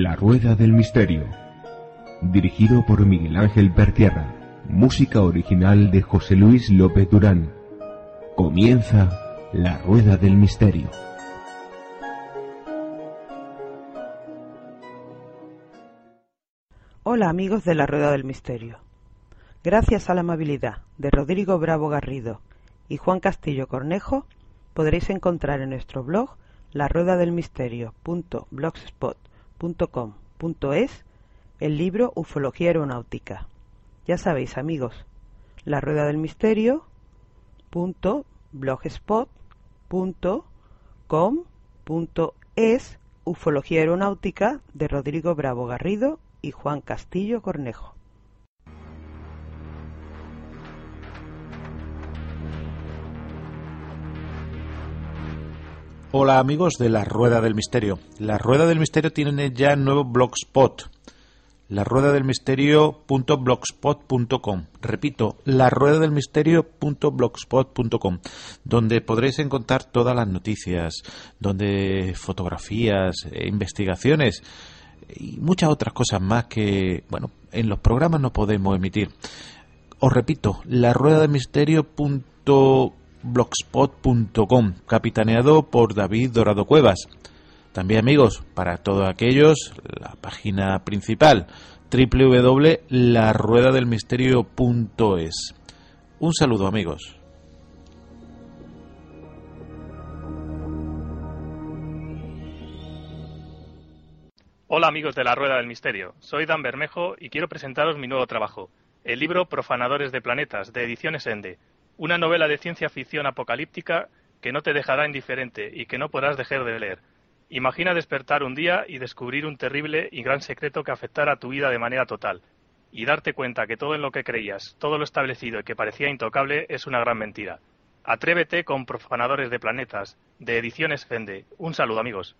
La Rueda del Misterio. Dirigido por Miguel Ángel Pertierra. Música original de José Luis López Durán. Comienza La Rueda del Misterio. Hola amigos de la Rueda del Misterio. Gracias a la amabilidad de Rodrigo Bravo Garrido y Juan Castillo Cornejo, podréis encontrar en nuestro blog la rueda del misterio.blogspot.com.es el libro Ufología Aeronáutica. Ya sabéis amigos, la rueda del misterio.blogspot.com.es Ufología Aeronáutica de Rodrigo Bravo Garrido y Juan Castillo Cornejo. Hola amigos de la Rueda del Misterio. La Rueda del Misterio tiene ya nuevo blogspot. La rueda del misterio.blogspot.com. Repito, la rueda del misterio.blogspot.com, donde podréis encontrar todas las noticias, donde fotografías, e investigaciones y muchas otras cosas más que, bueno, en los programas no podemos emitir. Os repito, la rueda del misterio.blogspot.com, capitaneado por David Dorado Cuevas. También amigos, para todos aquellos, la página principal www.laruedadelmisterio.es. Un saludo amigos. Hola amigos de la Rueda del Misterio, soy Dan Bermejo y quiero presentaros mi nuevo trabajo, el libro Profanadores de Planetas, de Ediciones Ende, una novela de ciencia ficción apocalíptica que no te dejará indiferente y que no podrás dejar de leer. Imagina despertar un día y descubrir un terrible y gran secreto que afectara a tu vida de manera total, y darte cuenta que todo en lo que creías, todo lo establecido y que parecía intocable es una gran mentira. Atrévete con Profanadores de Planetas, de Ediciones Fende. Un saludo amigos.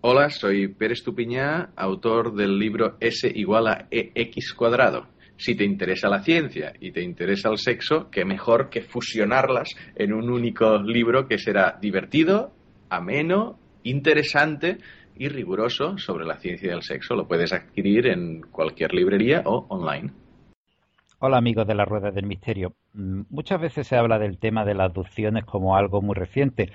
Hola, soy Pérez Tupiñá, autor del libro S igual a EX cuadrado. Si te interesa la ciencia y te interesa el sexo, qué mejor que fusionarlas en un único libro que será divertido, ameno, interesante y riguroso sobre la ciencia del sexo. Lo puedes adquirir en cualquier librería o online. Hola amigos de la Rueda del Misterio. Mm, muchas veces se habla del tema de las abducciones como algo muy reciente,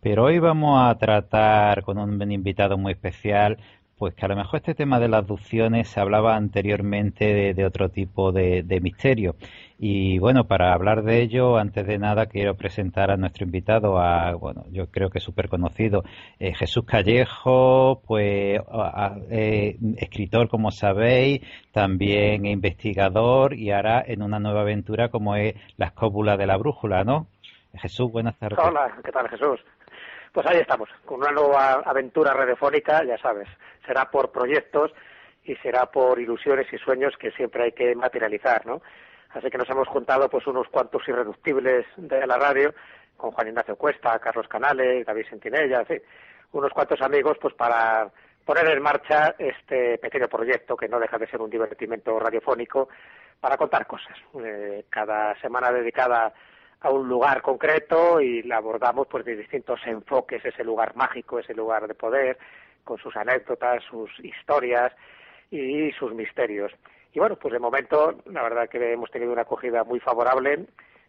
pero hoy vamos a tratar con un invitado muy especial pues que a lo mejor este tema de las abducciones se hablaba anteriormente de, otro tipo de, misterio. Y bueno, para hablar de ello, antes de nada quiero presentar a nuestro invitado, a, bueno, yo creo que súper conocido, eh, Jesús Callejo, pues eh, escritor como sabéis, también investigador y ahora en una nueva aventura como es La escópula de la brújula, ¿no? Jesús, buenas tardes. Hola, ¿qué tal Jesús? Pues ahí estamos, con una nueva aventura radiofónica, ya sabes, será por proyectos y será por ilusiones y sueños que siempre hay que materializar, ¿no? Así que nos hemos juntado pues unos cuantos irreductibles de la radio, con Juan Ignacio Cuesta, Carlos Canales, David Sentinella, en unos cuantos amigos pues para poner en marcha este pequeño proyecto que no deja de ser un divertimento radiofónico para contar cosas. Eh, cada semana dedicada a un lugar concreto y la abordamos pues de distintos enfoques, ese lugar mágico, ese lugar de poder, con sus anécdotas, sus historias y sus misterios. Y bueno, pues de momento la verdad que hemos tenido una acogida muy favorable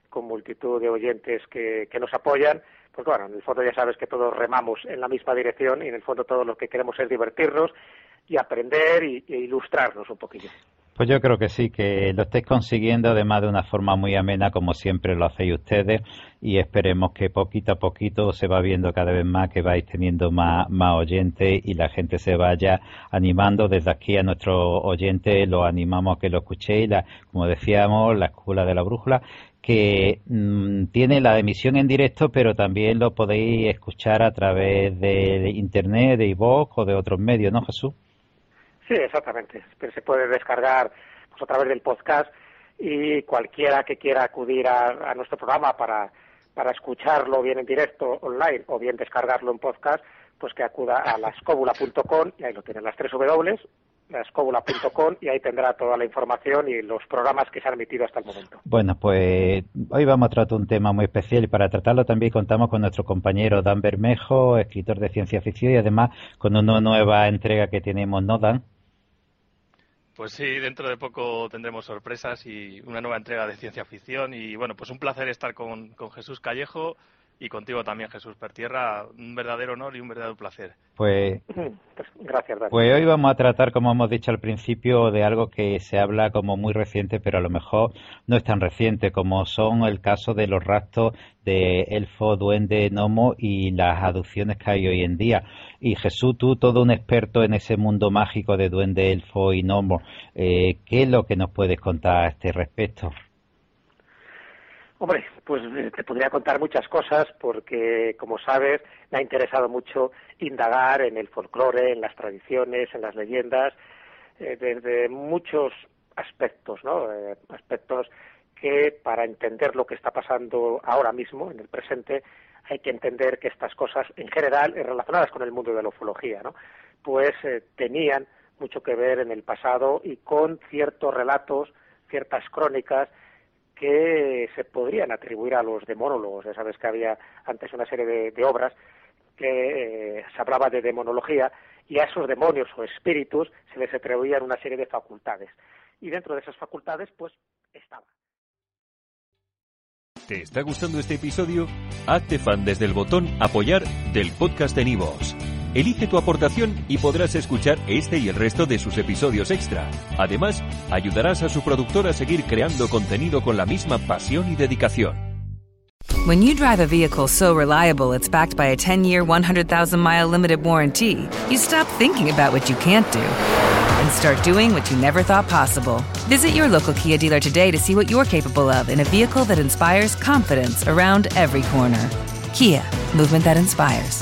con multitud de oyentes que, que nos apoyan, porque bueno, en el fondo ya sabes que todos remamos en la misma dirección y en el fondo todo lo que queremos es divertirnos y aprender y, e ilustrarnos un poquillo. Pues yo creo que sí, que lo estáis consiguiendo además de una forma muy amena como siempre lo hacéis ustedes y esperemos que poquito a poquito se va viendo cada vez más que vais teniendo más, más oyentes y la gente se vaya animando. Desde aquí a nuestros oyentes los animamos a que lo escuchéis, la, como decíamos, la escuela de la brújula que mm, tiene la emisión en directo, pero también lo podéis escuchar a través de, internet, de iVoox o de otros medios, ¿no, Jesús? Sí, exactamente. se puede descargar pues, a través del podcast y cualquiera que quiera acudir a, nuestro programa para, para escucharlo bien en directo online o bien descargarlo en podcast, pues que acuda a lascóbula.com y ahí lo tienen las tres W escóbula.com y ahí tendrá toda la información y los programas que se han emitido hasta el momento. Bueno, pues hoy vamos a tratar un tema muy especial y para tratarlo también contamos con nuestro compañero Dan Bermejo, escritor de ciencia ficción y además con una nueva entrega que tenemos, ¿no, Dan? Pues sí, dentro de poco tendremos sorpresas y una nueva entrega de ciencia ficción. Y bueno, pues un placer estar con, con Jesús Callejo y contigo también, Jesús Pertierra. Un verdadero honor y un verdadero placer. Pues, pues gracias, Pues hoy vamos a tratar, como hemos dicho al principio, de algo que se habla como muy reciente, pero a lo mejor no es tan reciente, como son el caso de los rastros de elfo, duende, gnomo y las aducciones que hay hoy en día. Y Jesús, tú, todo un experto en ese mundo mágico de duende, elfo y gnomo, eh, ¿qué es lo que nos puedes contar a este respecto? Hombre, pues eh, te podría contar muchas cosas porque, como sabes, me ha interesado mucho indagar en el folclore, en las tradiciones, en las leyendas, eh, desde muchos aspectos, ¿no? Eh, aspectos que para entender lo que está pasando ahora mismo, en el presente, hay que entender que estas cosas, en general, relacionadas con el mundo de la ufología, ¿no? Pues tenían mucho que ver en el pasado y con ciertos relatos, ciertas crónicas que se podrían atribuir a los demonólogos. Ya sabes que había antes una serie de, obras que eh, se hablaba de demonología y a esos demonios o espíritus se les atribuían una serie de facultades. Y dentro de esas facultades, pues, estaba. ¿Te está gustando este episodio? Hazte fan desde el botón apoyar del podcast de Nivos. Elige tu aportación y podrás escuchar este y el resto de sus episodios extra. Además, ayudarás a su productor a seguir creando contenido con la misma pasión y dedicación. When you drive a vehicle so reliable it's backed by a 10-year, 100,000-mile limited warranty, you stop thinking about what you can't do and start doing what you never thought possible. Visit your local Kia dealer today to see what you're capable of in a vehicle that inspires confidence around every corner. Kia, movement that inspires.